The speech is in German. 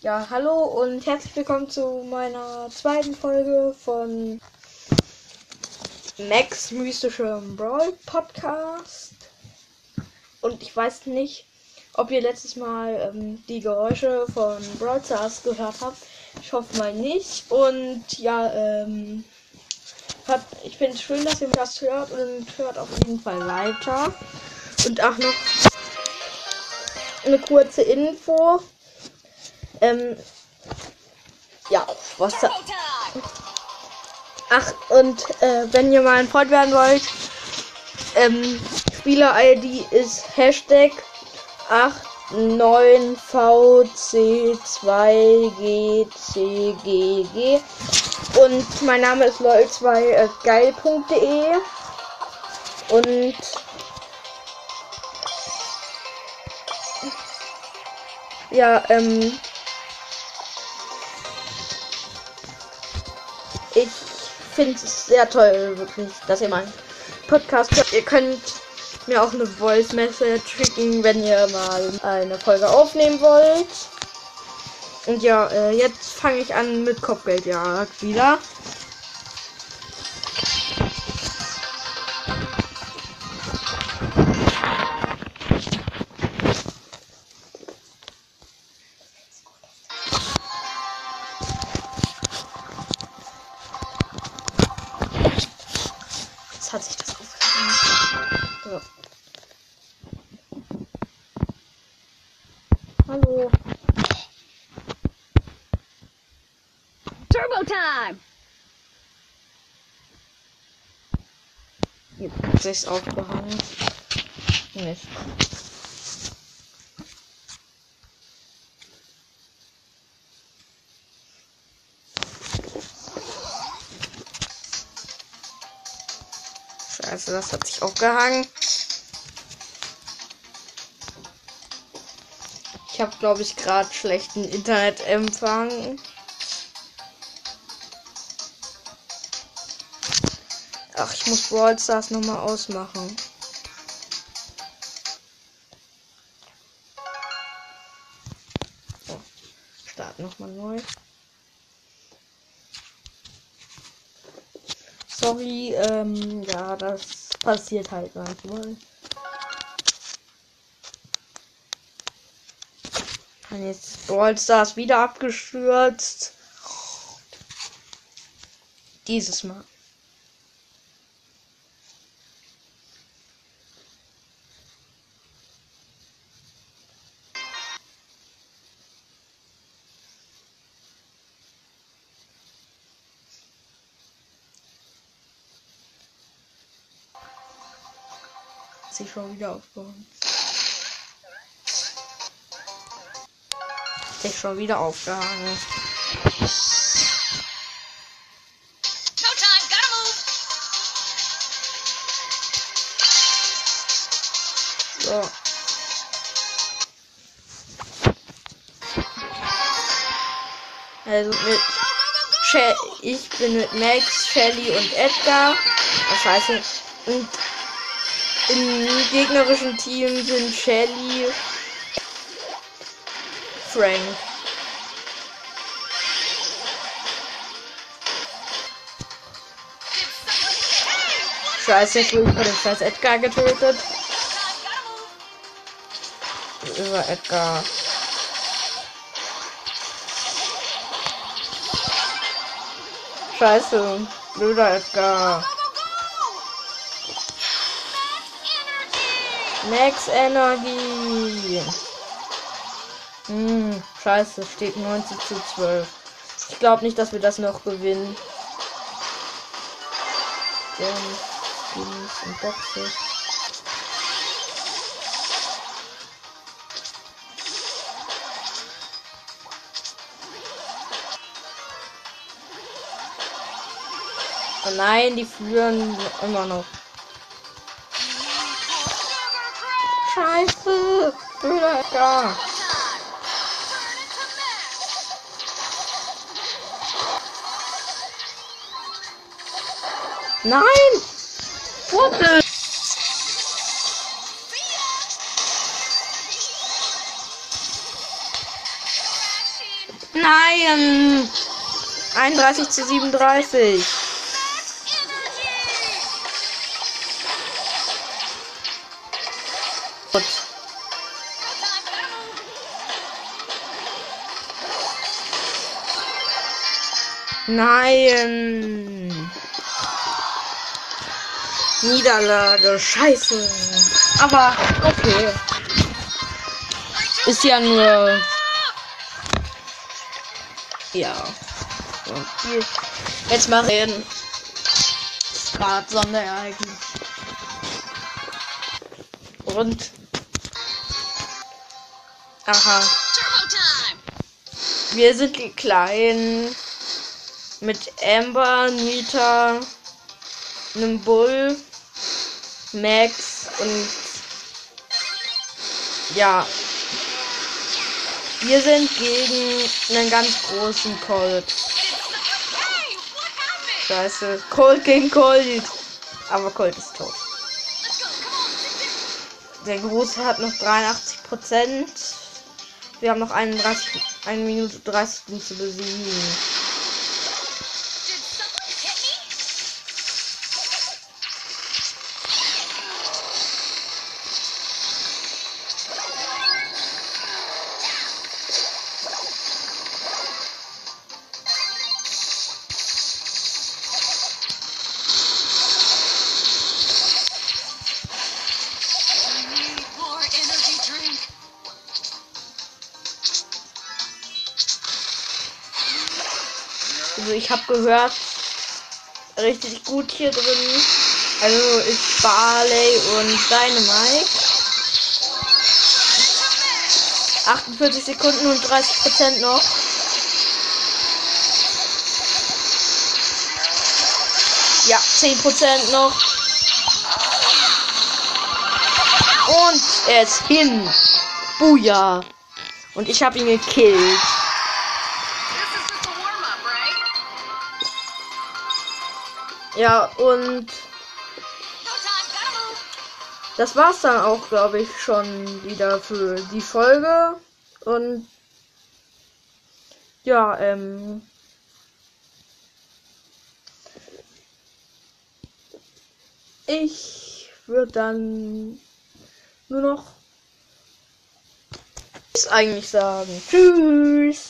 Ja, hallo und herzlich willkommen zu meiner zweiten Folge von Max mystischem Brawl Podcast. Und ich weiß nicht, ob ihr letztes Mal ähm, die Geräusche von Brawl Stars gehört habt. Ich hoffe mal nicht. Und ja, ähm, hat, ich finde es schön, dass ihr das hört und hört auf jeden Fall weiter. Und auch noch eine kurze Info. Ähm, ja, was da. Ach, und äh, wenn ihr mal ein Freund werden wollt, ähm, Spieler-ID ist Hashtag 89VC2GCGG und mein Name ist lol2geil.de und ja, ähm, ich finde es sehr toll, wirklich, dass ihr meinen Podcast hört. Ihr könnt mir auch eine Voice Message schicken, wenn ihr mal eine Folge aufnehmen wollt. Und ja, äh, jetzt fange ich an mit Kopfgeldjagd wieder. Hallo. Turbo time! Jetzt sich's aufgehangen. Mist. Scheiße, das hat sich aufgehangen. Ich habe, glaube ich, gerade schlechten Internetempfang. Ach, ich muss Brawl Stars nochmal ausmachen. So, Start nochmal neu. Sorry, ähm, ja, das passiert halt manchmal. Und jetzt Brawl Stars wieder abgestürzt. Dieses Mal. Sich schon wieder aufgehoben. Sich schon wieder aufgehangen. So. Also mit She ich bin mit Max, Shelly und Edgar. Oh, scheiße. Und im gegnerischen Team sind Shelly, Frank. Scheiße, jetzt wurde ich von dem scheiß Edgar getötet. Über Edgar. Scheiße, blöder Edgar. Max Energie. Hm, scheiße, steht 19 zu 12. Ich glaube nicht, dass wir das noch gewinnen. Und Boxes. Oh nein, die führen immer noch. Scheiße! Blöder Nein! What? Nein! 31 zu 37. Gut. Nein. Niederlage, scheiße. Aber okay. Ist ja nur. Ja. Jetzt mal reden. Gerade Sonderereignis. Und. Aha. Wir sind die Kleinen. Mit Amber, Nita, einem Bull, Max und ja. Wir sind gegen einen ganz großen Colt. Scheiße. Colt gegen Colt. Aber Colt ist tot. Der Große hat noch 83 Prozent. Wir haben noch 31, 1 Minute 30 um zu besiegen. Also ich habe gehört, richtig gut hier drin. Also ist Barley und Dynamite. 48 Sekunden und 30 Prozent noch. Ja, 10 Prozent noch. Und er ist hin. Buja. Und ich habe ihn gekillt. Ja, und das war's dann auch, glaube ich, schon wieder für die Folge. Und ja, ähm. Ich würde dann nur noch eigentlich sagen. Tschüss.